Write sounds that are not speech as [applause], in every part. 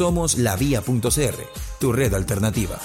Somos la vía.cr, tu red alternativa.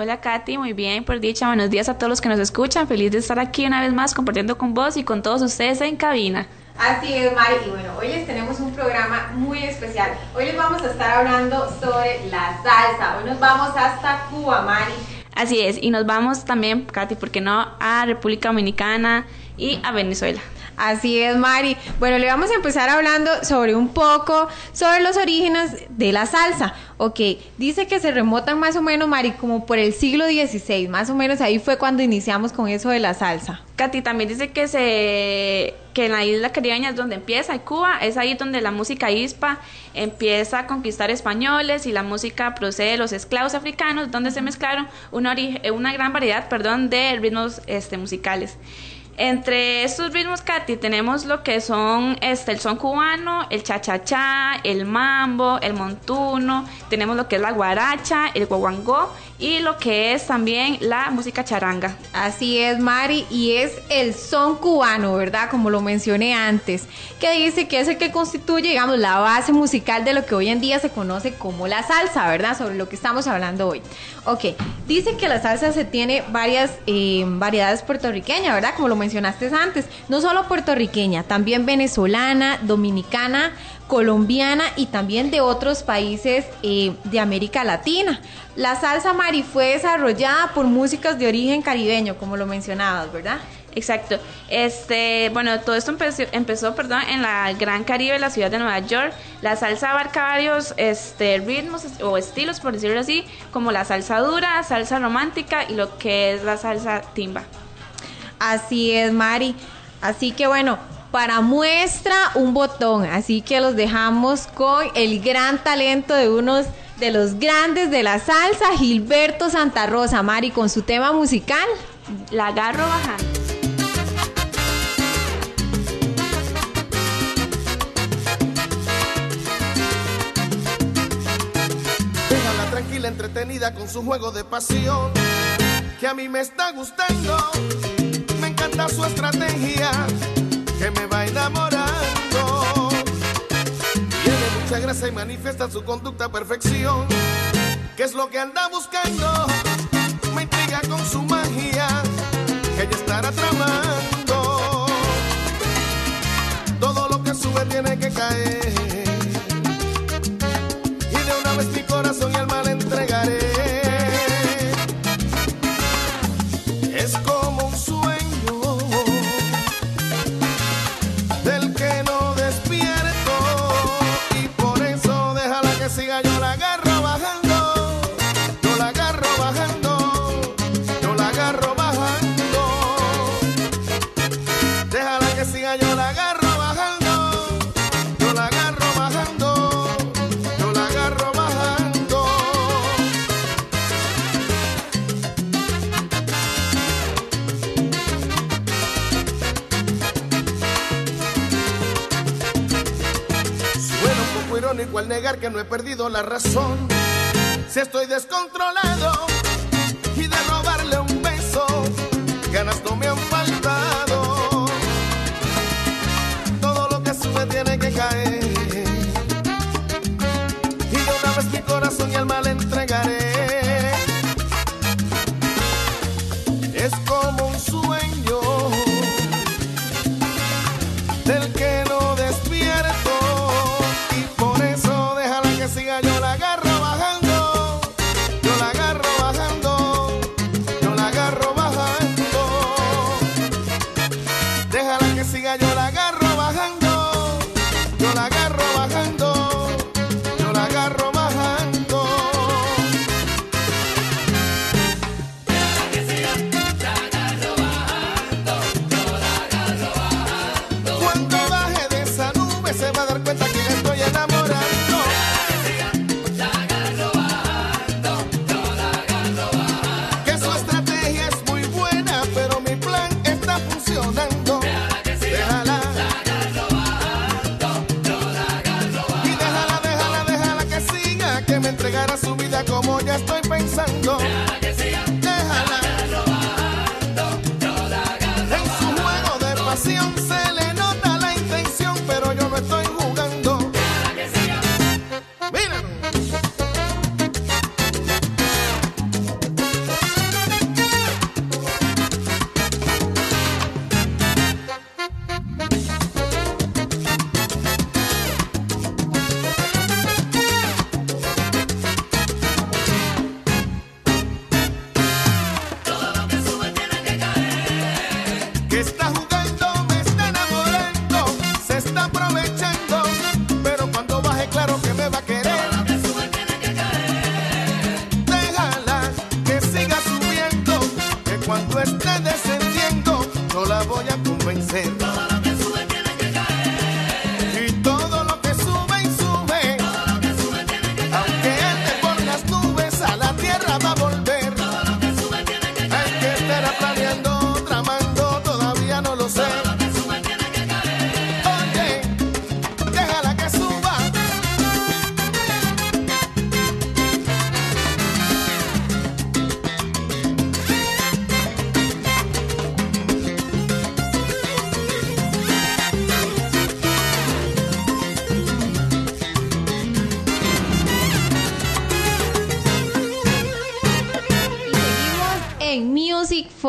Hola Katy, muy bien, por dicha, buenos días a todos los que nos escuchan. Feliz de estar aquí una vez más compartiendo con vos y con todos ustedes en cabina. Así es, Mari. Y bueno, hoy les tenemos un programa muy especial. Hoy les vamos a estar hablando sobre la salsa. Hoy nos vamos hasta Cuba, Mari. Así es, y nos vamos también, Katy, ¿por qué no? A República Dominicana y a Venezuela. Así es, Mari. Bueno, le vamos a empezar hablando sobre un poco, sobre los orígenes de la salsa. Ok, dice que se remotan más o menos, Mari, como por el siglo XVI, más o menos ahí fue cuando iniciamos con eso de la salsa. Katy también dice que se que en la isla caribeña es donde empieza, y Cuba es ahí donde la música hispa empieza a conquistar españoles y la música procede de los esclavos africanos, donde se mezclaron una, una gran variedad, perdón, de ritmos este, musicales. Entre estos ritmos, Katy, tenemos lo que son este, el son cubano, el cha-cha-cha, el mambo, el montuno, tenemos lo que es la guaracha, el guaguangó y lo que es también la música charanga. Así es, Mari, y es el son cubano, ¿verdad? Como lo mencioné antes, que dice que es el que constituye, digamos, la base musical de lo que hoy en día se conoce como la salsa, ¿verdad? Sobre lo que estamos hablando hoy. Ok, dice que la salsa se tiene varias eh, variedades puertorriqueñas, ¿verdad? Como lo mencionaste antes, no solo puertorriqueña, también venezolana, dominicana, colombiana y también de otros países eh, de América Latina. La salsa mari fue desarrollada por músicas de origen caribeño, como lo mencionabas, ¿verdad? Exacto. Este, bueno, todo esto empezó, empezó, perdón, en la Gran Caribe, la ciudad de Nueva York. La salsa abarca varios este, ritmos o estilos, por decirlo así, como la salsa dura, salsa romántica y lo que es la salsa timba. Así es, Mari. Así que bueno, para muestra un botón. Así que los dejamos con el gran talento de unos de los grandes de la salsa, Gilberto Santa Rosa, Mari, con su tema musical. La agarro bajando. Déjala tranquila, entretenida con su juego de pasión, que a mí me está gustando, me encanta su estrategia que me va enamorando. Tiene mucha gracia y manifiesta su conducta a perfección. ¿Qué es lo que anda buscando? Me intriga con su magia, que ella estará tramando. Todo lo que sube tiene que caer. Al negar que no he perdido la razón. Si estoy descontrolado y de robarle un beso, ganas no me han faltado. Todo lo que sube tiene que caer. Y de una vez mi corazón y alma le entregaré. me entregara su vida como ya estoy pensando. Déjala que siga, déjala, déjala robando, la En su juego de pasión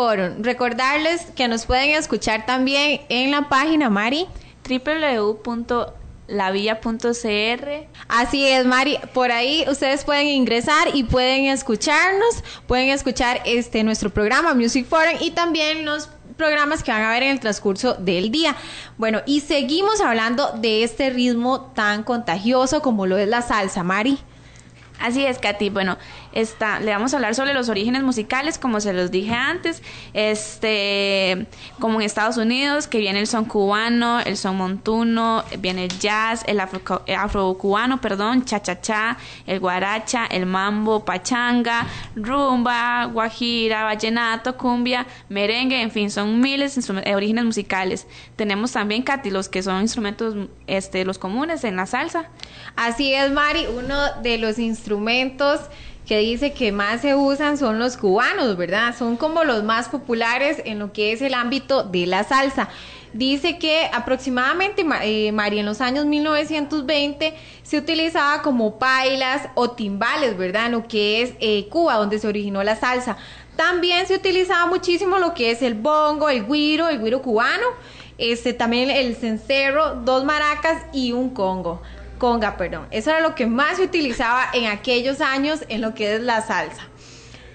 Forum. Recordarles que nos pueden escuchar también en la página Mari. www.lavilla.cr Así es, Mari. Por ahí ustedes pueden ingresar y pueden escucharnos, pueden escuchar este nuestro programa Music Forum y también los programas que van a ver en el transcurso del día. Bueno, y seguimos hablando de este ritmo tan contagioso como lo es la salsa, Mari. Así es, Katy. Bueno, está, le vamos a hablar sobre los orígenes musicales, como se los dije antes. Este, como en Estados Unidos, que viene el son cubano, el son montuno, viene el jazz, el afro, perdón, cha-cha-cha, el guaracha, el mambo, pachanga, rumba, guajira, vallenato, cumbia, merengue, en fin, son miles de eh, orígenes musicales. Tenemos también, Katy, los que son instrumentos, este, los comunes en la salsa. Así es, Mari, uno de los instrumentos que dice que más se usan son los cubanos, ¿verdad? Son como los más populares en lo que es el ámbito de la salsa. Dice que aproximadamente, Ma- eh, Mari, en los años 1920 se utilizaba como pailas o timbales, ¿verdad? En lo que es eh, Cuba, donde se originó la salsa. También se utilizaba muchísimo lo que es el bongo, el guiro, el guiro cubano, este, también el cencerro, dos maracas y un congo. Conga, perdón. Eso era lo que más se utilizaba en aquellos años en lo que es la salsa.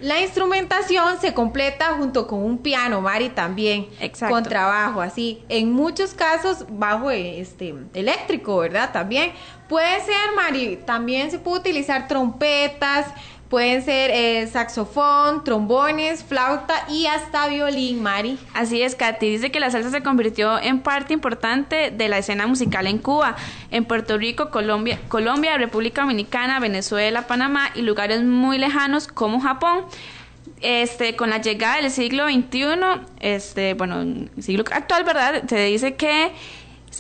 La instrumentación se completa junto con un piano, Mari, también. Exacto. Con trabajo, así. En muchos casos, bajo este eléctrico, ¿verdad? También. Puede ser, Mari, también se puede utilizar trompetas, pueden ser eh, saxofón, trombones, flauta y hasta violín, Mari. Así es, Katy. Dice que la salsa se convirtió en parte importante de la escena musical en Cuba, en Puerto Rico, Colombia, Colombia, República Dominicana, Venezuela, Panamá y lugares muy lejanos como Japón. Este, con la llegada del siglo XXI, este, bueno, siglo actual, ¿verdad? Se dice que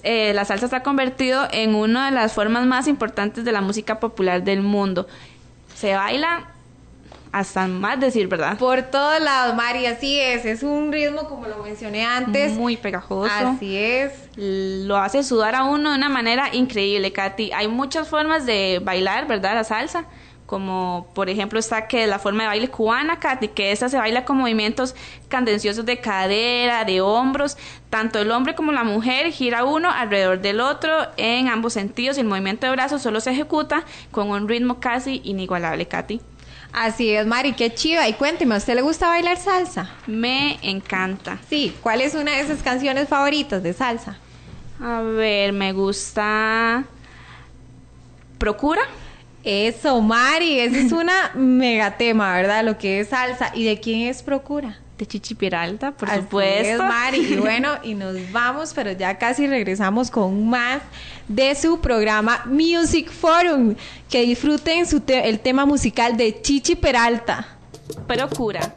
eh, la salsa se ha convertido en una de las formas más importantes de la música popular del mundo. Se baila hasta más decir, ¿verdad? Por todos lados, Mari, así es. Es un ritmo, como lo mencioné antes. Muy pegajoso. Así es. lo hace sudar a uno de una manera increíble, Katy. Hay muchas formas de bailar, ¿verdad? La salsa. Como por ejemplo está que la forma de baile cubana, Katy, que esa se baila con movimientos candenciosos de cadera, de hombros. Tanto el hombre como la mujer gira uno alrededor del otro en ambos sentidos y el movimiento de brazos solo se ejecuta con un ritmo casi inigualable, Katy. Así es, Mari, qué chiva. Y cuénteme, ¿a usted le gusta bailar salsa? Me encanta. Sí, ¿cuál es una de esas canciones favoritas de salsa? A ver, me gusta... Procura. Eso, Mari, esa es una megatema, ¿verdad? Lo que es salsa. ¿Y de quién es Procura? De Chichi Peralta, por Así supuesto. es, Mari. Y bueno, y nos vamos, pero ya casi regresamos con más de su programa Music Forum. Que disfruten su te- el tema musical de Chichi Peralta. Procura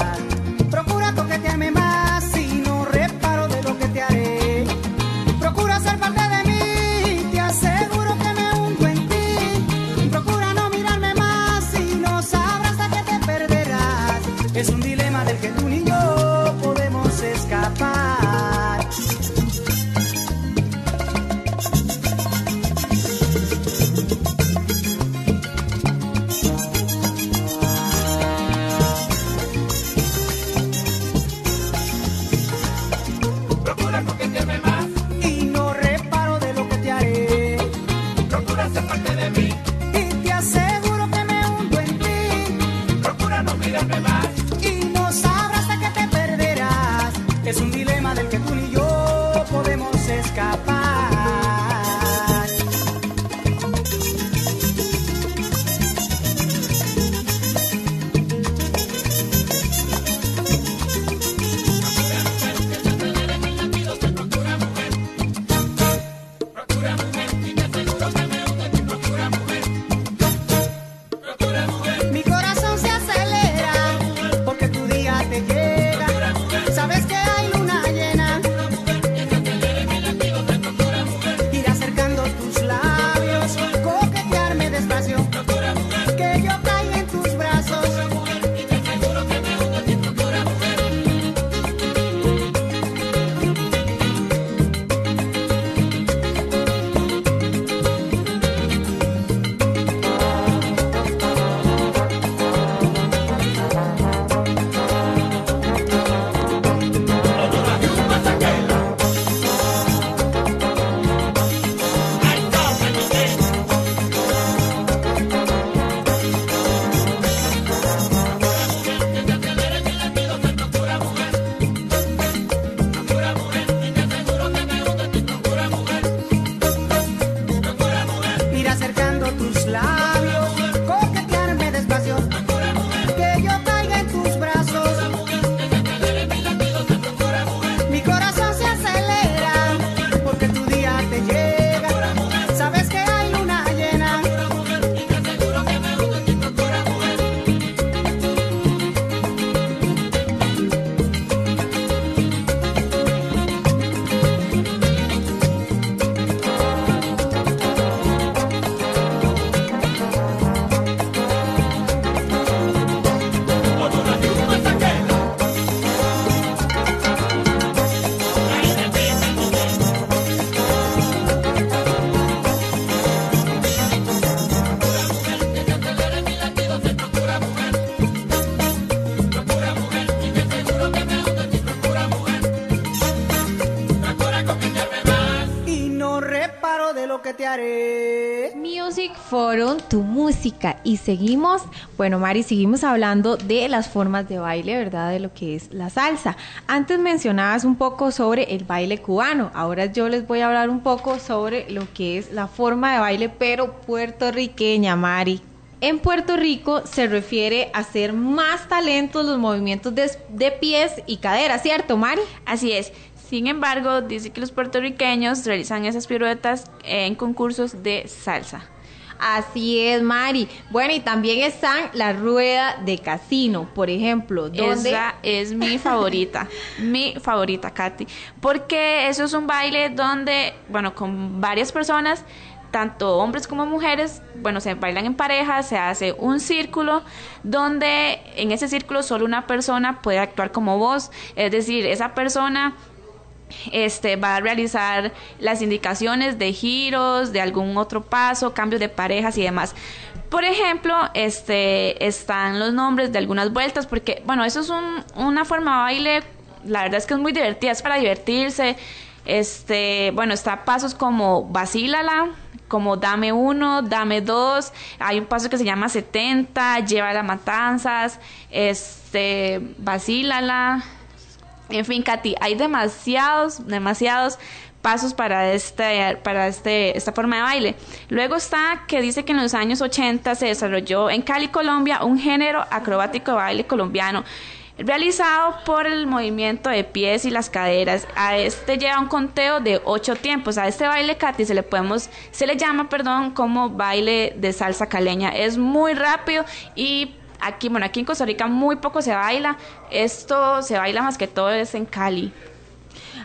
Que te haré. Music Forum, tu música. Y seguimos, bueno, Mari, seguimos hablando de las formas de baile, ¿verdad? De lo que es la salsa. Antes mencionabas un poco sobre el baile cubano. Ahora yo les voy a hablar un poco sobre lo que es la forma de baile, pero puertorriqueña, Mari. En Puerto Rico se refiere a hacer más talentos los movimientos de, de pies y caderas, ¿cierto, Mari? Así es. Sin embargo, dice que los puertorriqueños realizan esas piruetas en concursos de salsa. Así es, Mari. Bueno, y también están la rueda de casino, por ejemplo, donde Esa es mi [laughs] favorita, mi favorita, Katy. Porque eso es un baile donde, bueno, con varias personas, tanto hombres como mujeres, bueno, se bailan en pareja, se hace un círculo donde en ese círculo solo una persona puede actuar como voz, es decir, esa persona este, va a realizar las indicaciones de giros, de algún otro paso, cambios de parejas y demás. Por ejemplo, este, están los nombres de algunas vueltas, porque, bueno, eso es una forma de baile, la verdad es que es muy divertida, es para divertirse. Este, bueno, está pasos como vacílala, como dame uno, dame dos, hay un paso que se llama 70, lleva las matanzas, este, vacílala, en fin, Katy, hay demasiados, demasiados pasos para este para este esta forma de baile. Luego está que dice que en los años 80 se desarrolló en Cali, Colombia, un género acrobático de baile colombiano realizado por el movimiento de pies y las caderas. A este lleva un conteo de ocho tiempos. A este baile, Katy, se le podemos, se le llama, perdón, como baile de salsa caleña. Es muy rápido y aquí, bueno, aquí en Costa Rica muy poco se baila. Esto se baila más que todo es en Cali.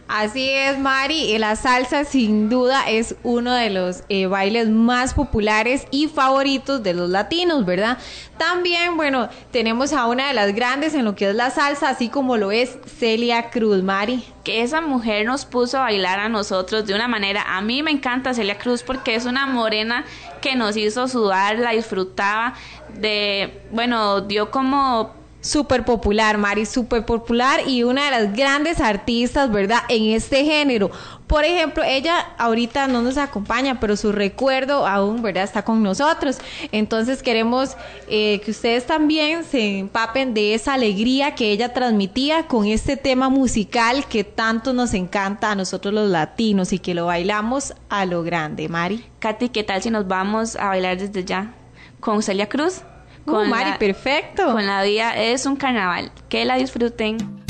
Así es, Mari. Y la salsa sin duda es uno de los eh, bailes más populares y favoritos de los latinos, ¿verdad? También, bueno, tenemos a una de las grandes en lo que es la salsa, así como lo es Celia Cruz, Mari. Que esa mujer nos puso a bailar a nosotros de una manera. A mí me encanta Celia Cruz porque es una morena que nos hizo sudar, la disfrutaba de, bueno, dio como súper popular, Mari, súper popular y una de las grandes artistas, ¿verdad? En este género. Por ejemplo, ella ahorita no nos acompaña, pero su recuerdo aún, ¿verdad? Está con nosotros. Entonces queremos eh, que ustedes también se empapen de esa alegría que ella transmitía con este tema musical que tanto nos encanta a nosotros los latinos y que lo bailamos a lo grande, Mari. Katy, ¿qué tal si nos vamos a bailar desde ya con Celia Cruz? Con Mari, perfecto. Con la vida es un carnaval. Que la disfruten.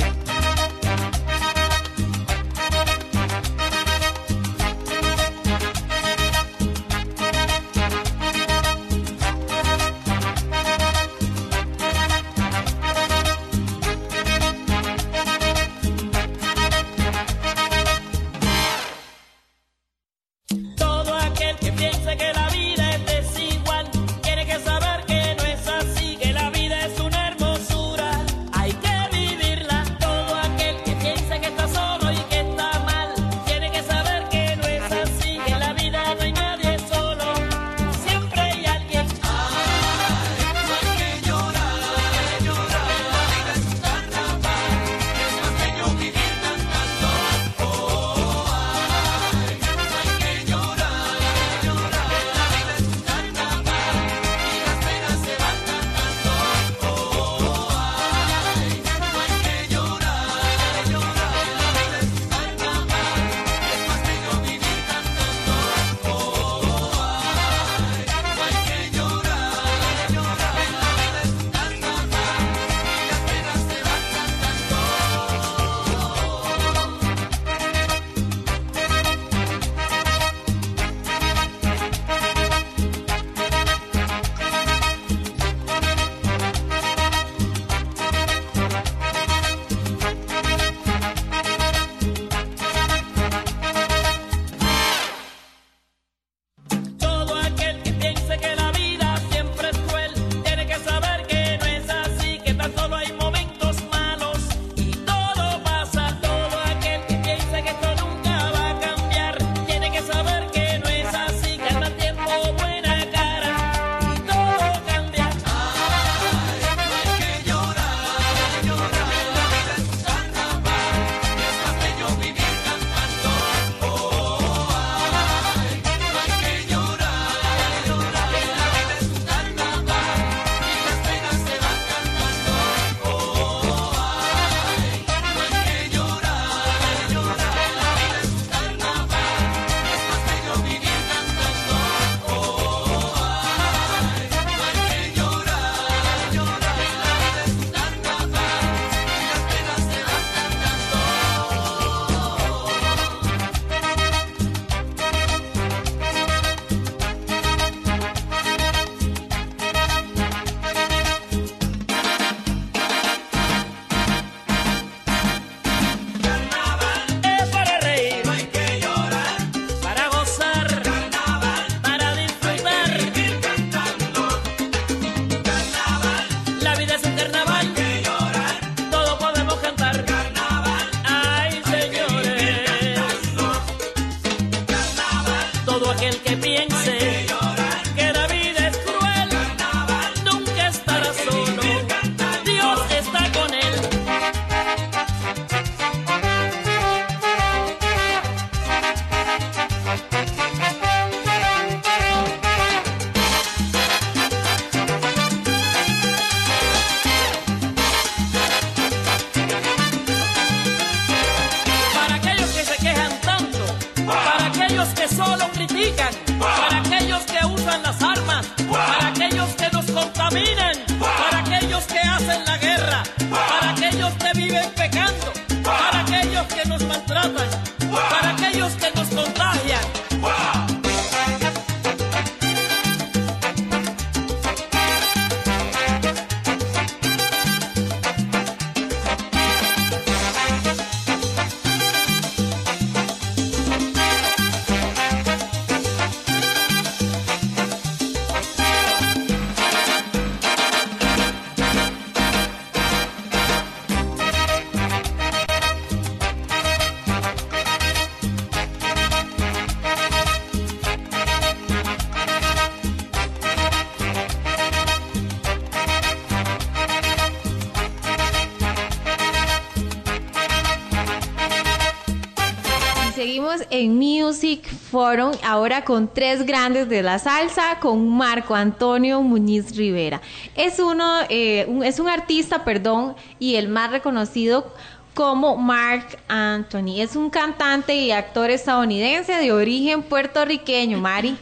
Ahora con tres grandes de la salsa, con Marco Antonio Muñiz Rivera. Es, uno, eh, un, es un artista, perdón, y el más reconocido como Mark Anthony. Es un cantante y actor estadounidense de origen puertorriqueño, Mari.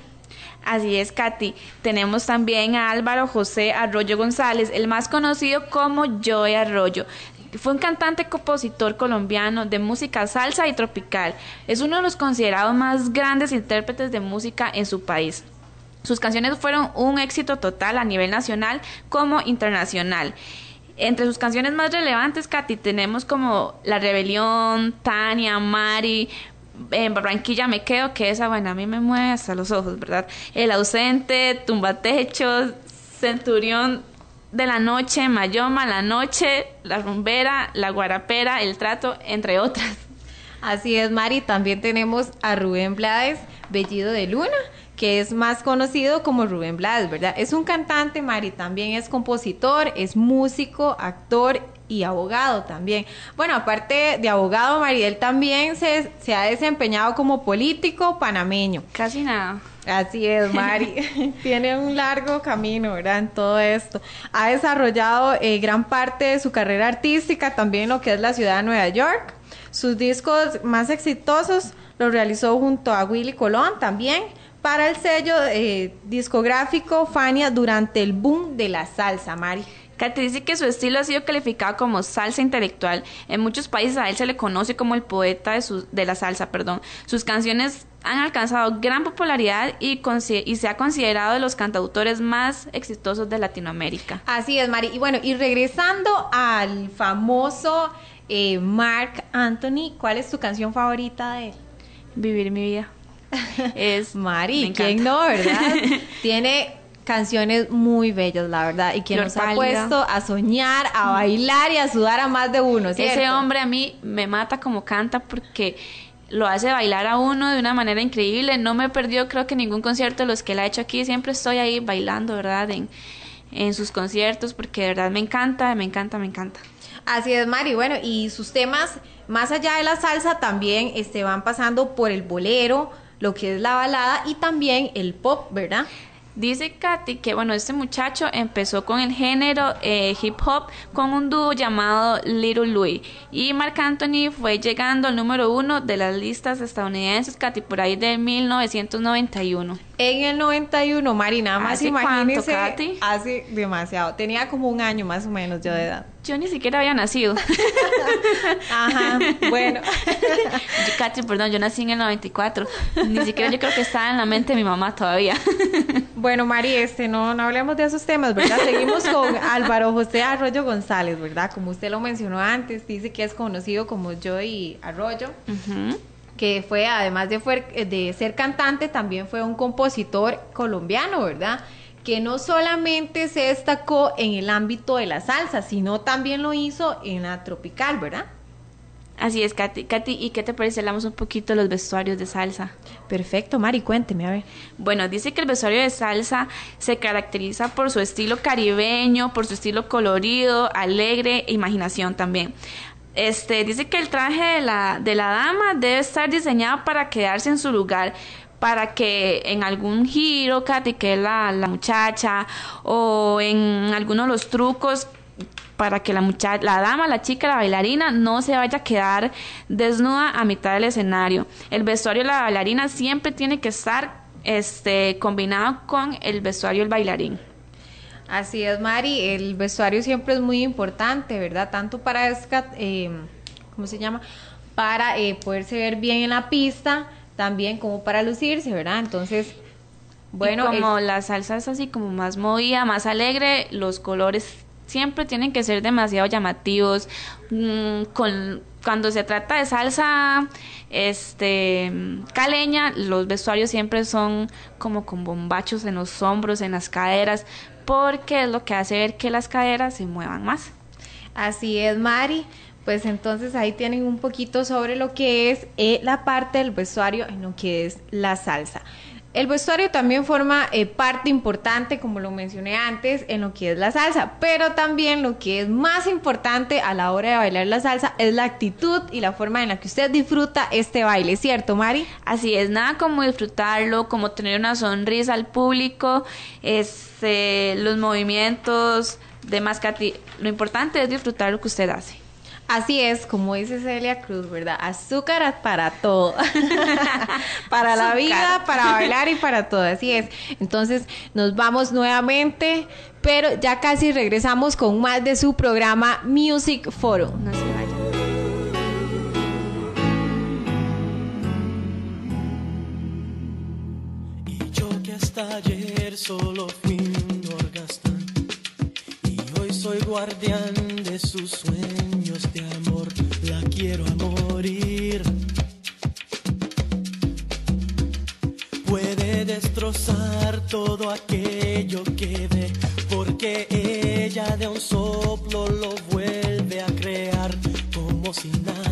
Así es, Katy. Tenemos también a Álvaro José Arroyo González, el más conocido como Joey Arroyo. Fue un cantante compositor colombiano de música salsa y tropical. Es uno de los considerados más grandes intérpretes de música en su país. Sus canciones fueron un éxito total a nivel nacional como internacional. Entre sus canciones más relevantes, Katy, tenemos como La Rebelión, Tania, Mari, en Barranquilla me quedo, que esa, bueno, a mí me mueve hasta los ojos, ¿verdad? El ausente, tumbatechos, centurión de la noche, Mayoma, la noche, la rumbera, la guarapera, el trato, entre otras. Así es, Mari. También tenemos a Rubén Blades, Bellido de Luna, que es más conocido como Rubén Blades, ¿verdad? Es un cantante, Mari, también es compositor, es músico, actor y abogado también. Bueno, aparte de abogado, Mariel también se, se ha desempeñado como político panameño. Casi nada. Así es, Mari. [laughs] [laughs] Tiene un largo camino, ¿verdad? En todo esto. Ha desarrollado eh, gran parte de su carrera artística también en lo que es la ciudad de Nueva York. Sus discos más exitosos los realizó junto a Willy Colón también para el sello eh, discográfico Fania durante el boom de la salsa, Mari. Dice que su estilo ha sido calificado como salsa intelectual. En muchos países a él se le conoce como el poeta de, su, de la salsa. Perdón. Sus canciones han alcanzado gran popularidad y, y, se ha considerado de los cantautores más exitosos de Latinoamérica. Así es, Mari. Y bueno, y regresando al famoso eh, Mark Anthony, ¿cuál es tu canción favorita de él? Vivir mi vida. [laughs] Es Mari, ¿quién no, verdad? [laughs] Tiene canciones muy bellas, la verdad, y que nos ha puesto a soñar, a bailar y a sudar a más de uno. Ese hombre a mí me mata como canta porque lo hace bailar a uno de una manera increíble. No me perdió, creo que ningún concierto de los que él ha hecho aquí. Siempre estoy ahí bailando, ¿verdad? En, en sus conciertos porque de verdad me encanta, me encanta, me encanta. Así es, Mari. Bueno, y sus temas, más allá de la salsa, también este, van pasando por el bolero, lo que es la balada y también el pop, ¿verdad? Dice Katy que bueno, este muchacho empezó con el género eh, hip hop con un dúo llamado Little Louis y Marc Anthony fue llegando al número uno de las listas estadounidenses, Katy, por ahí de 1991. En el 91, Marina, más imagínese, Katy? hace demasiado, tenía como un año más o menos yo de edad. Yo ni siquiera había nacido. [laughs] Ajá, bueno. [laughs] Katy, perdón, yo nací en el 94. Ni siquiera yo creo que estaba en la mente de mi mamá todavía. [laughs] Bueno, Mari, este, no, no hablemos de esos temas, ¿verdad? Seguimos con Álvaro José Arroyo González, ¿verdad? Como usted lo mencionó antes, dice que es conocido como Joey Arroyo. que fue, además de, de ser cantante, también fue un compositor colombiano, ¿verdad? Que no solamente se destacó en el ámbito de la salsa, sino también lo hizo en la tropical, ¿verdad? Así es, Katy. Katy, ¿y qué te parece? Hablamos un poquito de los vestuarios de salsa. Perfecto, Mari, cuénteme, a ver. Bueno, dice que el vestuario de salsa se caracteriza por su estilo caribeño, por su estilo colorido, alegre e imaginación también. Este, dice que el traje de la, de la dama debe estar diseñado para quedarse en su lugar, para que en algún giro, Katy, que es la, muchacha, o en algunos de los trucos para que la muchacha, la dama, la chica, la bailarina no se vaya a quedar desnuda a mitad del escenario. El vestuario de la bailarina siempre tiene que estar este combinado con el vestuario del bailarín. Así es, Mari, el vestuario siempre es muy importante, ¿verdad? Tanto para, eh, ¿cómo se llama? Para eh, poderse ver bien en la pista, también como para lucirse, ¿verdad? Entonces, bueno. como la salsa es así como más movida, más alegre, los colores siempre tienen que ser demasiado llamativos. Mm, con, cuando se trata de salsa este caleña, los vestuarios siempre son como con bombachos en los hombros, en las caderas, porque es lo que hace ver que las caderas se muevan más. Así es, Mari. Pues entonces ahí tienen un poquito sobre lo que es eh, la parte del vestuario en lo que es la salsa. El vestuario también forma eh, parte importante, como lo mencioné antes, en lo que es la salsa, pero también lo que es más importante a la hora de bailar la salsa es la actitud y la forma en la que usted disfruta este baile, ¿cierto, Mari? Así es, nada como disfrutarlo, como tener una sonrisa al público, este, los movimientos, demás que lo importante es disfrutar lo que usted hace. Así es, como dice Celia Cruz, ¿verdad? Azúcar para todo. [laughs] para la vida, para bailar y para todo. Así es. Entonces, nos vamos nuevamente, pero ya casi regresamos con más de su programa Music Forum. No se vayan. Y yo que hasta ayer solo fui un y hoy soy guardián de sus sueños de amor, la quiero a morir. Puede destrozar todo aquello que ve, porque ella de un soplo lo vuelve a crear como si nada,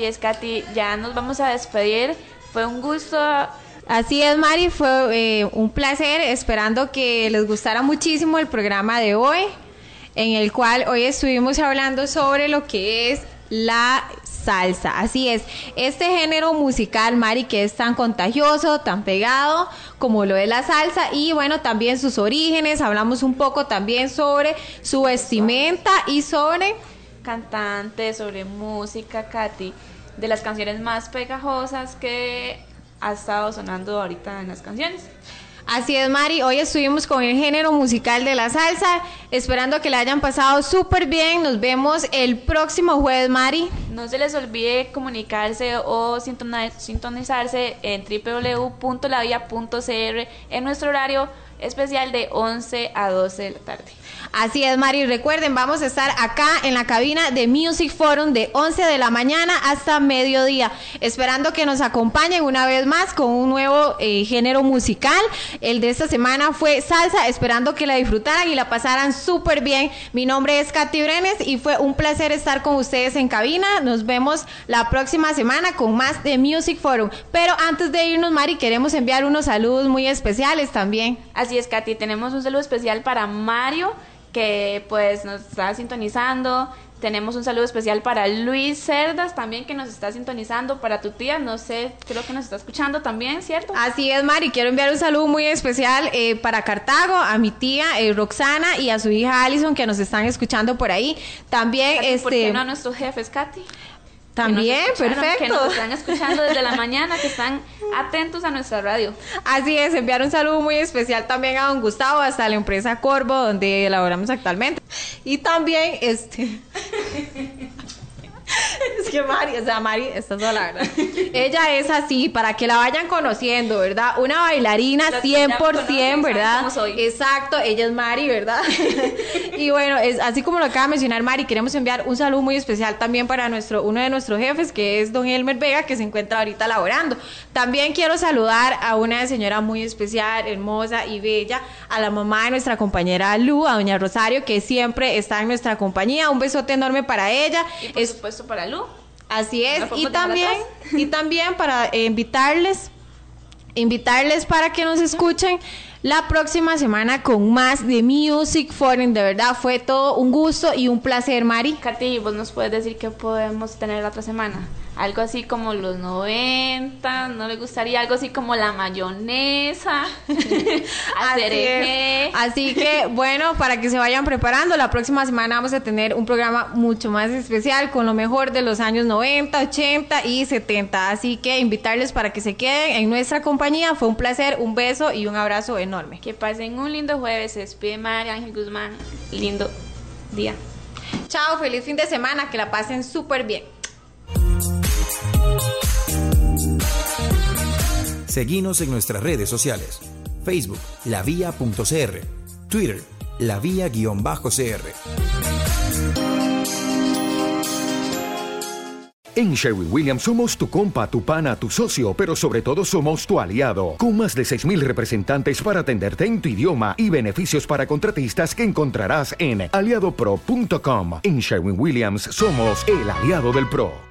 Así es, Katy, ya nos vamos a despedir. Fue un gusto. Así es, Mari, fue eh, un placer, esperando que les gustara muchísimo el programa de hoy, en el cual hoy estuvimos hablando sobre lo que es la salsa. Así es, este género musical, Mari, que es tan contagioso, tan pegado como lo es la salsa y bueno, también sus orígenes, hablamos un poco también sobre su vestimenta y sobre cantante, sobre música, Katy, de las canciones más pegajosas que ha estado sonando ahorita en las canciones. Así es, Mari. Hoy estuvimos con el género musical de la salsa, esperando que le hayan pasado súper bien. Nos vemos el próximo jueves, Mari. No se les olvide comunicarse o sintonizarse en www.lavia.cr en nuestro horario especial de 11 a 12 de la tarde. Así es, Mari. Recuerden, vamos a estar acá en la cabina de Music Forum de 11 de la mañana hasta mediodía, esperando que nos acompañen una vez más con un nuevo eh, género musical. El de esta semana fue salsa, esperando que la disfrutaran y la pasaran súper bien. Mi nombre es Katy Brenes y fue un placer estar con ustedes en cabina. Nos vemos la próxima semana con más de Music Forum. Pero antes de irnos, Mari, queremos enviar unos saludos muy especiales también. Así es, Katy, tenemos un saludo especial para Mario, que pues nos está sintonizando. Tenemos un saludo especial para Luis Cerdas también que nos está sintonizando, para tu tía, no sé, creo que nos está escuchando también, ¿cierto? Así es, Mari. Quiero enviar un saludo muy especial eh, para Cartago, a mi tía eh, Roxana y a su hija Alison que nos están escuchando por ahí. También, Katy, ¿Por qué este, no a nuestros jefes, Katy? También, que perfecto. Que nos están escuchando desde la mañana, que están atentos a nuestra radio. Así es, enviar un saludo muy especial también a don Gustavo, hasta la empresa Corvo, donde elaboramos actualmente. Y también, este... [laughs] Es que Mari, o sea, Mari, esta es la verdad. Ella es así, para que la vayan conociendo, ¿verdad? Una bailarina Los que ya me 100%, conocen ¿verdad? Exacto, ella es Mari, ¿verdad? [laughs] y bueno, es así como lo acaba de mencionar Mari, queremos enviar un saludo muy especial también para nuestro uno de nuestros jefes, que es don Elmer Vega, que se encuentra ahorita laborando. También quiero saludar a una señora muy especial, hermosa y bella, a la mamá de nuestra compañera Lu, a doña Rosario, que siempre está en nuestra compañía. Un besote enorme para ella. Y por Es- supuesto para Lu. Así es, y también, [laughs] y también para eh, invitarles, invitarles para que nos escuchen la próxima semana con más de Music Foreign. De verdad, fue todo un gusto y un placer, Mari. Katy, vos nos puedes decir qué podemos tener la otra semana. Algo así como los 90, ¿no le gustaría algo así como la mayonesa? [laughs] Así. Así que, bueno, para que se vayan preparando, la próxima semana vamos a tener un programa mucho más especial con lo mejor de los años 90, 80 y 70. Así que invitarles para que se queden en nuestra compañía. Fue un placer, un beso y un abrazo enorme. Que pasen un lindo jueves. Se despide María Ángel Guzmán. Lindo día. Chao, feliz fin de semana, que la pasen súper bien. Seguinos en nuestras redes sociales. Facebook, lavia.cr. Twitter, lavia-cr. En Sherwin Williams somos tu compa, tu pana, tu socio, pero sobre todo somos tu aliado, con más de 6.000 representantes para atenderte en tu idioma y beneficios para contratistas que encontrarás en aliadopro.com. En Sherwin Williams somos el aliado del PRO.